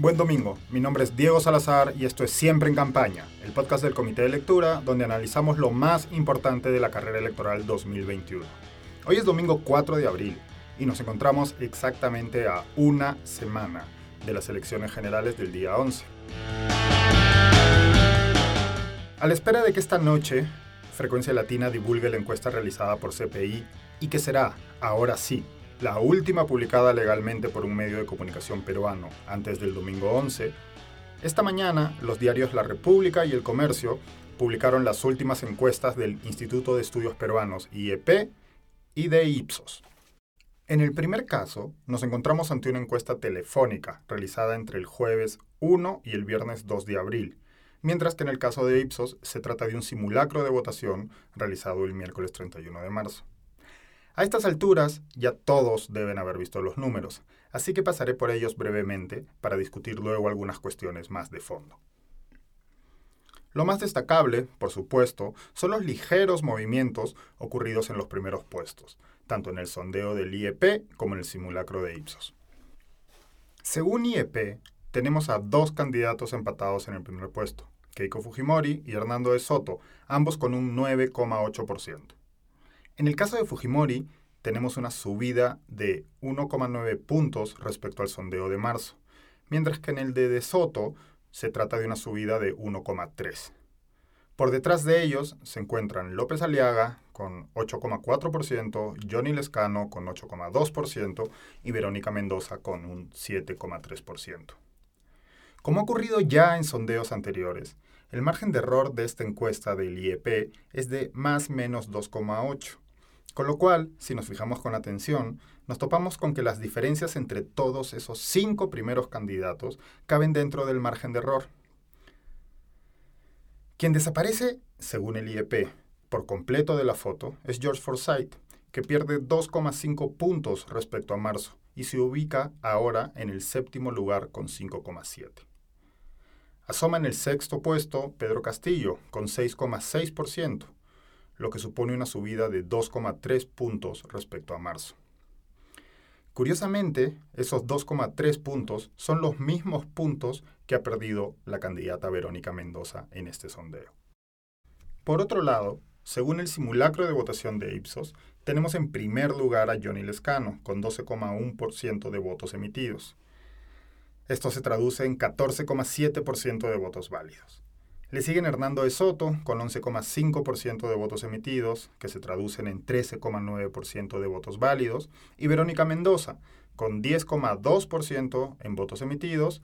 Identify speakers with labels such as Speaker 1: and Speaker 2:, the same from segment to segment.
Speaker 1: Buen domingo, mi nombre es Diego Salazar y esto es Siempre en Campaña, el podcast del Comité de Lectura donde analizamos lo más importante de la carrera electoral 2021. Hoy es domingo 4 de abril y nos encontramos exactamente a una semana de las elecciones generales del día 11. A la espera de que esta noche Frecuencia Latina divulgue la encuesta realizada por CPI y que será, ahora sí, la última publicada legalmente por un medio de comunicación peruano antes del domingo 11, esta mañana los diarios La República y El Comercio publicaron las últimas encuestas del Instituto de Estudios Peruanos IEP y de Ipsos. En el primer caso, nos encontramos ante una encuesta telefónica realizada entre el jueves 1 y el viernes 2 de abril, mientras que en el caso de Ipsos se trata de un simulacro de votación realizado el miércoles 31 de marzo. A estas alturas ya todos deben haber visto los números, así que pasaré por ellos brevemente para discutir luego algunas cuestiones más de fondo. Lo más destacable, por supuesto, son los ligeros movimientos ocurridos en los primeros puestos, tanto en el sondeo del IEP como en el simulacro de Ipsos. Según IEP, tenemos a dos candidatos empatados en el primer puesto, Keiko Fujimori y Hernando de Soto, ambos con un 9,8%. En el caso de Fujimori, tenemos una subida de 1,9 puntos respecto al sondeo de marzo, mientras que en el de De Soto se trata de una subida de 1,3. Por detrás de ellos se encuentran López Aliaga con 8,4%, Johnny Lescano con 8,2% y Verónica Mendoza con un 7,3%. Como ha ocurrido ya en sondeos anteriores, el margen de error de esta encuesta del IEP es de más menos 2,8 con lo cual, si nos fijamos con atención, nos topamos con que las diferencias entre todos esos cinco primeros candidatos caben dentro del margen de error. Quien desaparece, según el IEP, por completo de la foto es George Forsyth, que pierde 2,5 puntos respecto a marzo y se ubica ahora en el séptimo lugar con 5,7. Asoma en el sexto puesto Pedro Castillo con 6,6%, lo que supone una subida de 2,3 puntos respecto a marzo. Curiosamente, esos 2,3 puntos son los mismos puntos que ha perdido la candidata Verónica Mendoza en este sondeo. Por otro lado, según el simulacro de votación de Ipsos, tenemos en primer lugar a Johnny Lescano, con 12,1% de votos emitidos. Esto se traduce en 14,7% de votos válidos. Le siguen Hernando de Soto con 11,5% de votos emitidos, que se traducen en 13,9% de votos válidos, y Verónica Mendoza con 10,2% en votos emitidos,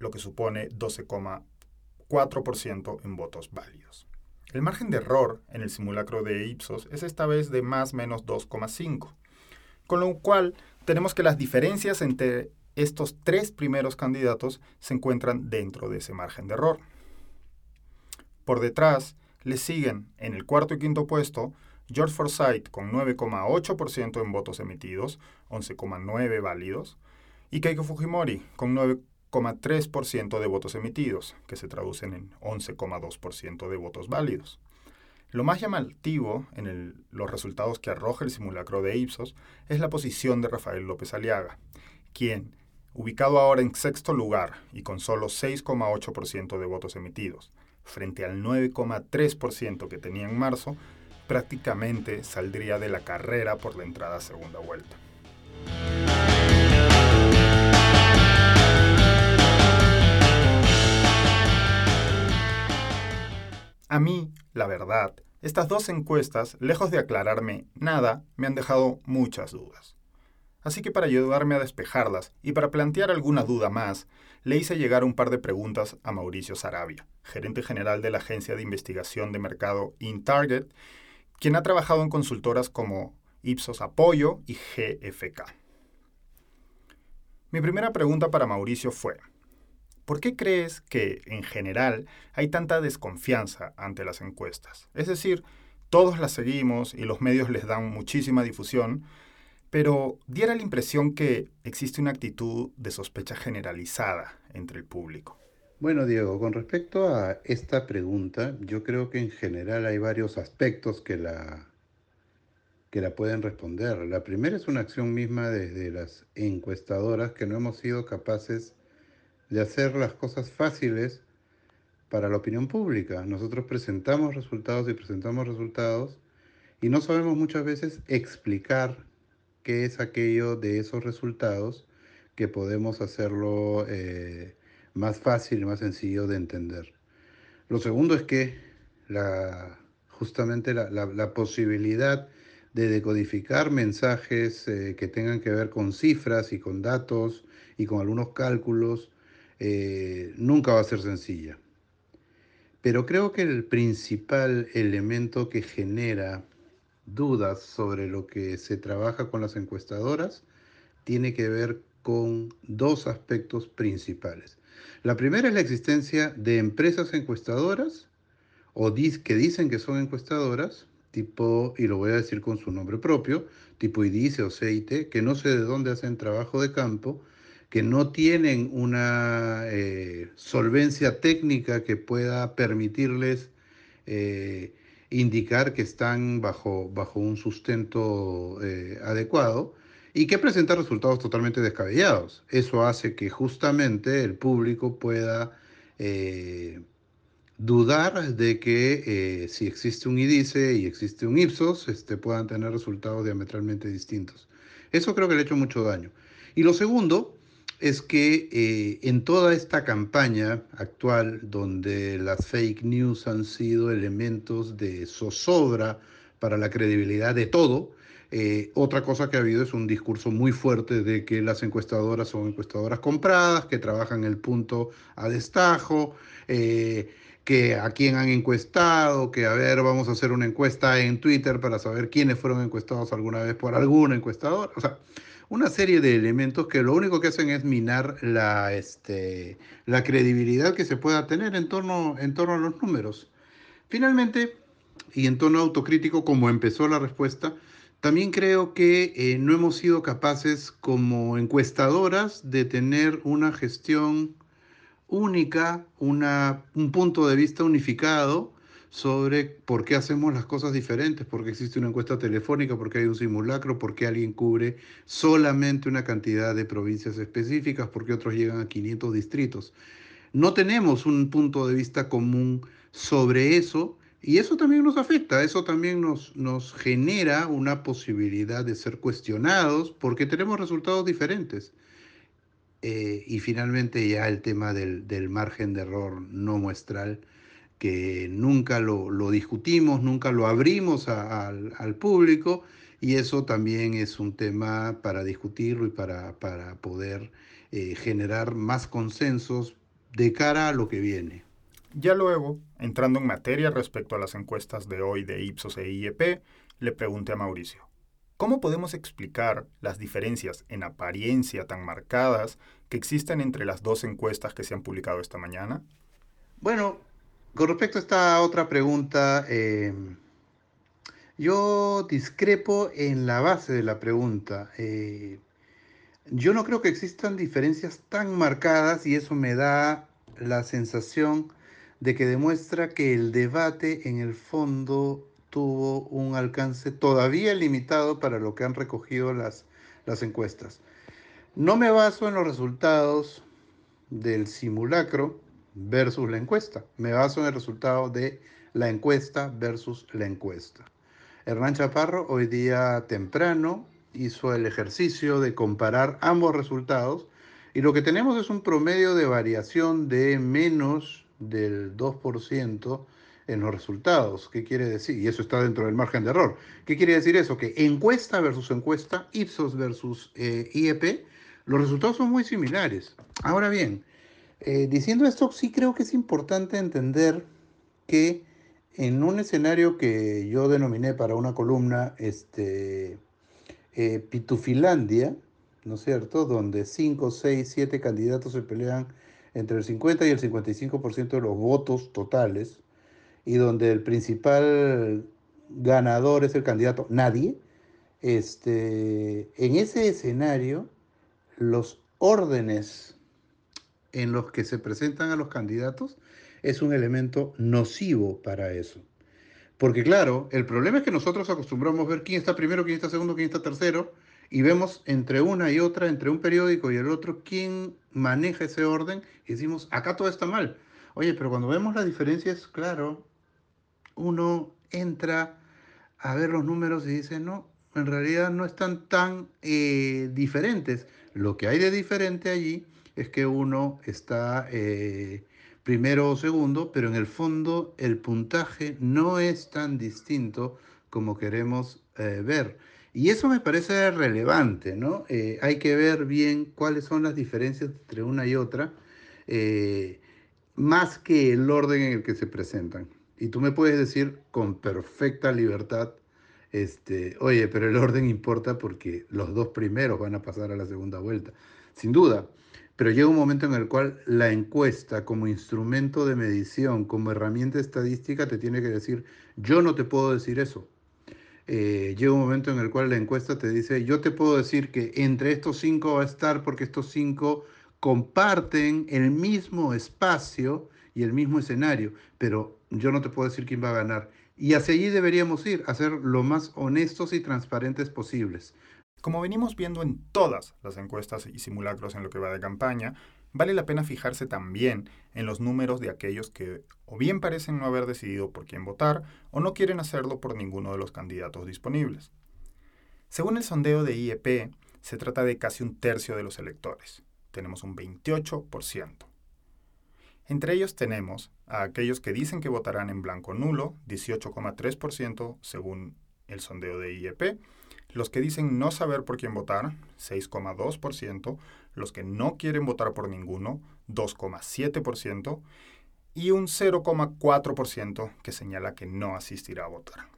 Speaker 1: lo que supone 12,4% en votos válidos. El margen de error en el simulacro de Ipsos es esta vez de más menos 2,5, con lo cual tenemos que las diferencias entre estos tres primeros candidatos se encuentran dentro de ese margen de error. Por detrás le siguen en el cuarto y quinto puesto George Forsyth con 9,8% en votos emitidos, 11,9 válidos, y Keiko Fujimori con 9,3% de votos emitidos, que se traducen en 11,2% de votos válidos. Lo más llamativo en los resultados que arroja el simulacro de Ipsos es la posición de Rafael López Aliaga, quien, ubicado ahora en sexto lugar y con solo 6,8% de votos emitidos, frente al 9,3% que tenía en marzo, prácticamente saldría de la carrera por la entrada a segunda vuelta. A mí, la verdad, estas dos encuestas, lejos de aclararme nada, me han dejado muchas dudas. Así que para ayudarme a despejarlas y para plantear alguna duda más, le hice llegar un par de preguntas a Mauricio Sarabia, gerente general de la agencia de investigación de mercado InTarget, quien ha trabajado en consultoras como Ipsos Apoyo y GFK. Mi primera pregunta para Mauricio fue, ¿por qué crees que, en general, hay tanta desconfianza ante las encuestas? Es decir, todos las seguimos y los medios les dan muchísima difusión, pero diera la impresión que existe una actitud de sospecha generalizada entre el público.
Speaker 2: Bueno, Diego, con respecto a esta pregunta, yo creo que en general hay varios aspectos que la, que la pueden responder. La primera es una acción misma desde las encuestadoras que no hemos sido capaces de hacer las cosas fáciles para la opinión pública. Nosotros presentamos resultados y presentamos resultados y no sabemos muchas veces explicar qué es aquello de esos resultados que podemos hacerlo eh, más fácil y más sencillo de entender. Lo segundo es que la, justamente la, posibilidad de decodificar mensajes eh, que tengan que ver con cifras y con datos y con algunos cálculos eh, nunca va a ser sencilla. Pero creo que el principal elemento que genera dudas sobre lo que se trabaja con las encuestadoras tiene que ver con dos aspectos principales. La primera es la existencia de empresas encuestadoras o que dicen que son encuestadoras, tipo, y lo voy a decir con su nombre propio, tipo IDICE o CEITE, que no sé de dónde hacen trabajo de campo, que no tienen una eh, solvencia técnica que pueda permitirles eh, indicar que están bajo, bajo un sustento eh, adecuado y que presentan resultados totalmente descabellados. Eso hace que justamente el público pueda dudar de que si existe un IDICE y existe un Ipsos, este, puedan tener resultados diametralmente distintos. Eso creo que le ha hecho mucho daño. Y lo segundo es que eh, en toda esta campaña actual, donde las fake news han sido elementos de zozobra para la credibilidad de todo, eh, otra cosa que ha habido es un discurso muy fuerte de que las encuestadoras son encuestadoras compradas, que trabajan el punto a destajo, eh, que a quién han encuestado, que a ver, vamos a hacer una encuesta en Twitter para saber quiénes fueron encuestados alguna vez por alguna encuestadora. O sea, una serie de elementos que lo único que hacen es minar la, este, la credibilidad que se pueda tener en torno, en torno a los números. Finalmente, y en tono autocrítico, como empezó la respuesta, también creo que eh, no hemos sido capaces como encuestadoras de tener una gestión única, una, un punto de vista unificado sobre por qué hacemos las cosas diferentes, por qué existe una encuesta telefónica, por qué hay un simulacro, por qué alguien cubre solamente una cantidad de provincias específicas, por qué otros llegan a 500 distritos. No tenemos un punto de vista común sobre eso y eso también nos afecta, eso también nos, nos genera una posibilidad de ser cuestionados porque tenemos resultados diferentes. Eh, y finalmente ya el tema del, del margen de error no muestral que nunca lo, discutimos, nunca lo abrimos al público y eso también es un tema para discutirlo y para, poder eh, generar más consensos de cara a lo que viene.
Speaker 1: Ya luego, entrando en materia respecto a las encuestas de hoy de Ipsos e IEP, le pregunté a Mauricio, ¿cómo podemos explicar las diferencias en apariencia tan marcadas que existen entre las dos encuestas que se han publicado esta mañana?
Speaker 2: Bueno, con respecto a esta otra pregunta, eh, yo discrepo en la base de la pregunta. Eh, yo no creo que existan diferencias tan marcadas y eso me da la sensación de que demuestra que el debate en el fondo tuvo un alcance todavía limitado para lo que han recogido las, las encuestas. No me baso en los resultados del simulacro, versus la encuesta. Me baso en el resultado de la encuesta versus la encuesta. Hernán Chaparro hoy día temprano hizo el ejercicio de comparar ambos resultados y lo que tenemos es un promedio de variación de menos del 2% en los resultados. ¿Qué quiere decir? Y eso está dentro del margen de error. ¿Qué quiere decir eso? Que encuesta versus encuesta, Ipsos versus eh, IEP, los resultados son muy similares. Ahora bien, eh, diciendo esto, sí creo que es importante entender que en un escenario que yo denominé para una columna, este, eh, Pitufilandia, ¿no es cierto?, donde 5, 6, 7 candidatos se pelean entre el 50 y el 55% de los votos totales, y donde el principal ganador es el candidato nadie, este, en ese escenario los órdenes en los que se presentan a los candidatos es un elemento nocivo para eso. Porque claro, el problema es que nosotros acostumbramos ver quién está primero, quién está segundo, quién está tercero, y vemos entre una y otra, entre un periódico y el otro, quién maneja ese orden y decimos, acá todo está mal. Oye, pero cuando vemos las diferencias, claro, uno entra a ver los números y dice, no, en realidad no están tan eh, diferentes. Lo que hay de diferente allí es que uno está eh, primero o segundo, pero en el fondo el puntaje no es tan distinto como queremos eh, ver. Y eso me parece relevante, ¿no? Eh, hay que ver bien cuáles son las diferencias entre una y otra, más que el orden en el que se presentan. Y tú me puedes decir con perfecta libertad, este, oye, pero el orden importa porque los dos primeros van a pasar a la segunda vuelta. Sin duda, pero llega un momento en el cual la encuesta como instrumento de medición, como herramienta estadística, te tiene que decir, yo no te puedo decir eso eh, llega un momento en el cual la encuesta te dice, yo te puedo decir que entre estos cinco va a estar porque estos cinco comparten el mismo espacio y el mismo escenario, pero yo no te puedo decir quién va a ganar. Y hacia allí deberíamos ir, a ser lo más honestos y transparentes posibles.
Speaker 1: Como venimos viendo en todas las encuestas y simulacros en lo que va de campaña, vale la pena fijarse también en los números de aquellos que o bien parecen no haber decidido por quién votar o no quieren hacerlo por ninguno de los candidatos disponibles. Según el sondeo de IEP, se trata de casi un tercio de los electores. Tenemos un 28%. Entre ellos tenemos a aquellos que dicen que votarán en blanco nulo, 18,3% según el sondeo de IEP, los que dicen no saber por quién votar, 6,2%, los que no quieren votar por ninguno, 2,7%, y un 0,4% que señala que no asistirá a votar.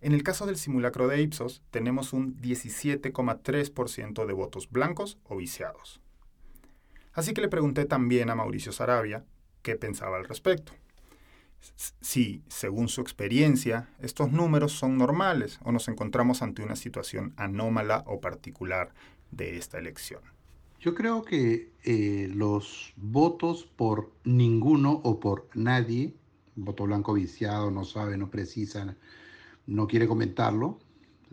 Speaker 1: En el caso del simulacro de Ipsos, tenemos un 17,3% de votos blancos o viciados. Así que le pregunté también a Mauricio Sarabia qué pensaba al respecto si, según su experiencia, estos números son normales o nos encontramos ante una situación anómala o particular de esta elección.
Speaker 2: Yo creo que eh, los votos por ninguno o por nadie, voto blanco viciado, no sabe, no precisa, no quiere comentarlo,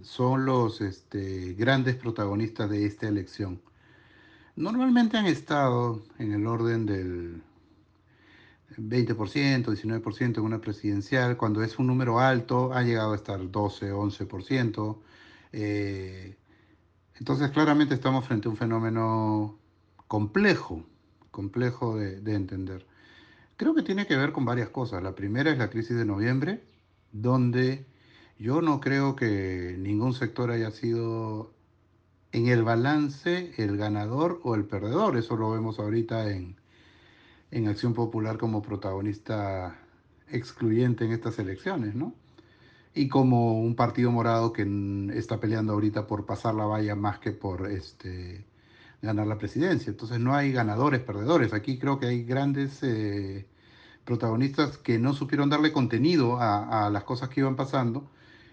Speaker 2: son los este, grandes protagonistas de esta elección. Normalmente han estado en el orden del 20%, 19% en una presidencial, cuando es un número alto ha llegado a estar 12, 11%. Eh, entonces claramente estamos frente a un fenómeno complejo, complejo de, de, entender. Creo que tiene que ver con varias cosas. La primera es la crisis de noviembre, donde yo no creo que ningún sector haya sido en el balance el ganador o el perdedor. Eso lo vemos ahorita en, en Acción Popular como protagonista excluyente en estas elecciones, ¿no? Y como un partido morado que está peleando ahorita por pasar la valla más que por este, ganar la presidencia. Entonces no hay ganadores, perdedores. Aquí creo que hay grandes eh, protagonistas que no supieron darle contenido a, las cosas que iban pasando.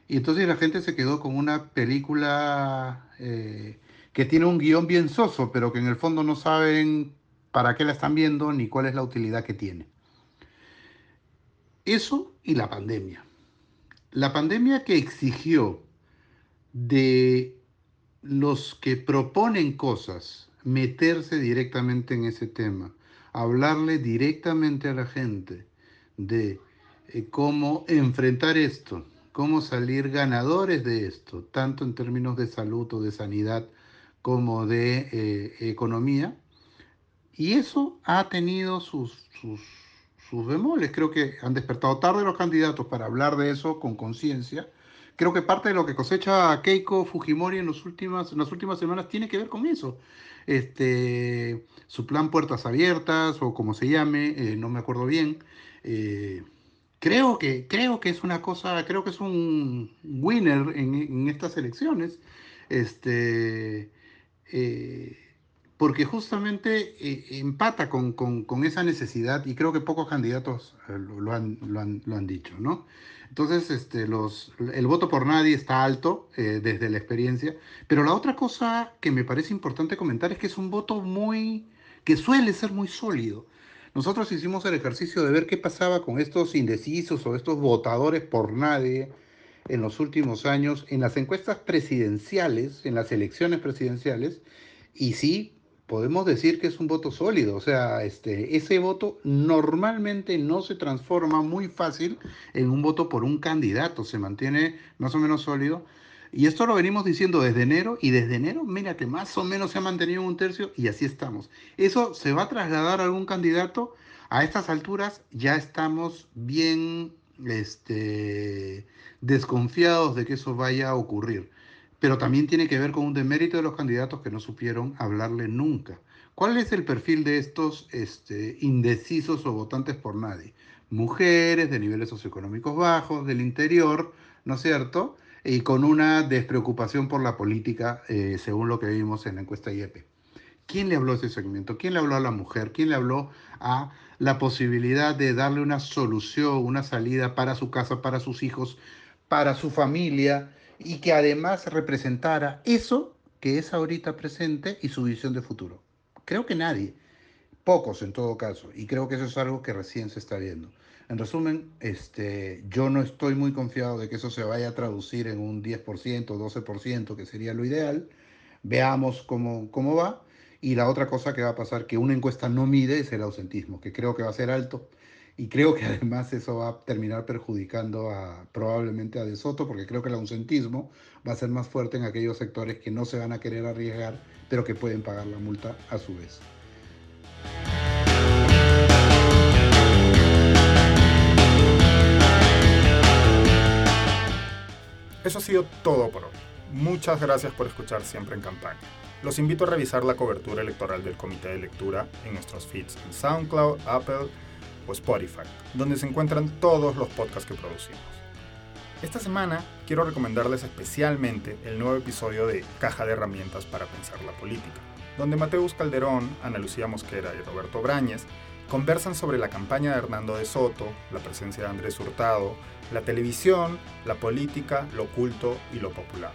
Speaker 2: Y entonces la gente se quedó con una película eh, que tiene un guion bien soso, pero que en el fondo no saben para qué la están viendo ni cuál es la utilidad que tiene. Eso y la pandemia. La pandemia que exigió de los que proponen cosas meterse directamente en ese tema, hablarle directamente a la gente de eh, cómo enfrentar esto, cómo salir ganadores de esto, tanto en términos de salud o de sanidad como de eh, economía, y eso ha tenido sus, sus, sus bemoles. Creo que han despertado tarde los candidatos para hablar de eso con conciencia. Creo que parte de lo que cosecha Keiko Fujimori en, los últimas, en las últimas semanas tiene que ver con eso. Este, su plan Puertas Abiertas o como se llame, eh, no me acuerdo bien. Eh, creo, que, creo que es una cosa, creo que es un winner en, estas elecciones. Este, eh, porque justamente eh, empata con, con, esa necesidad y creo que pocos candidatos eh, lo, han, lo, han, lo, han, dicho, ¿no? Entonces, este, los, el voto por nadie está alto desde la experiencia, pero la otra cosa que me parece importante comentar es que es un voto muy, que suele ser muy sólido. Nosotros hicimos el ejercicio de ver qué pasaba con estos indecisos o estos votadores por nadie en los últimos años en las encuestas presidenciales, en las elecciones presidenciales, y sí podemos decir que es un voto sólido. O sea, este, ese voto normalmente no se transforma muy fácil en un voto por un candidato, se mantiene más o menos sólido. Y esto lo venimos diciendo desde enero y desde enero, mira que más o menos se ha mantenido un tercio y así estamos. ¿Eso se va a trasladar a algún candidato? A estas alturas ya estamos bien este, desconfiados de que eso vaya a ocurrir pero también tiene que ver con un demérito de los candidatos que no supieron hablarle nunca. ¿Cuál es el perfil de estos este, indecisos o votantes por nadie? Mujeres de niveles socioeconómicos bajos, del interior, ¿no es cierto? Y con una despreocupación por la política, eh, según lo que vimos en la encuesta IEP. ¿Quién le habló a ese segmento? ¿Quién le habló a la mujer? ¿Quién le habló a la posibilidad de darle una solución, una salida para su casa, para sus hijos, para su familia? y que además representara eso que es ahorita presente y su visión de futuro. Creo que nadie, pocos en todo caso, y creo que eso es algo que recién se está viendo. En resumen, este, yo no estoy muy confiado de que eso se vaya a traducir en un 10%, 12%, que sería lo ideal. Veamos cómo, cómo va. Y la otra cosa que va a pasar, que una encuesta no mide, es el ausentismo, que creo que va a ser alto y creo que además eso va a terminar perjudicando a, probablemente a De Soto, porque creo que el ausentismo va a ser más fuerte en aquellos sectores que no se van a querer arriesgar, pero que pueden pagar la multa a su vez.
Speaker 1: Eso ha sido todo por hoy. Muchas gracias por escuchar siempre en campaña. Los invito a revisar la cobertura electoral del Comité de Lectura en nuestros feeds en SoundCloud, Apple, o Spotify, donde se encuentran todos los podcasts que producimos. Esta semana quiero recomendarles especialmente el nuevo episodio de Caja de Herramientas para Pensar la Política, donde Mateus Calderón, Ana Lucía Mosquera y Roberto Brañez conversan sobre la campaña de Hernando de Soto, la presencia de Andrés Hurtado, la televisión, la política, lo oculto y lo popular.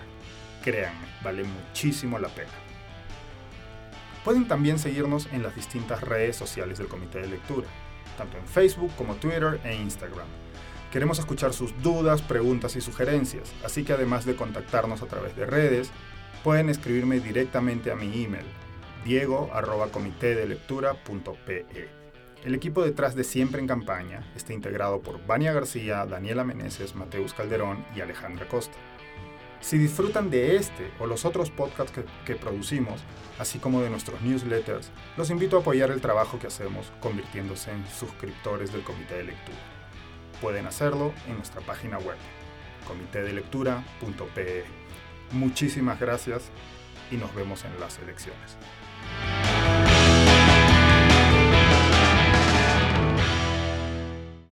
Speaker 1: Créanme, vale muchísimo la pena. Pueden también seguirnos en las distintas redes sociales del Comité de Lectura tanto en Facebook como Twitter e Instagram. Queremos escuchar sus dudas, preguntas y sugerencias, así que además de contactarnos a través de redes, pueden escribirme directamente a mi email, diego.comitedelectura.pe. El equipo detrás de Siempre en Campaña está integrado por Vania García, Daniela Meneses, Mateus Calderón y Alejandra Costa. Si disfrutan de este o los otros podcasts que, producimos, así como de nuestros newsletters, los invito a apoyar el trabajo que hacemos convirtiéndose en suscriptores del Comité de Lectura. Pueden hacerlo en nuestra página web, comitedelectura.pe. Muchísimas gracias y nos vemos en las elecciones.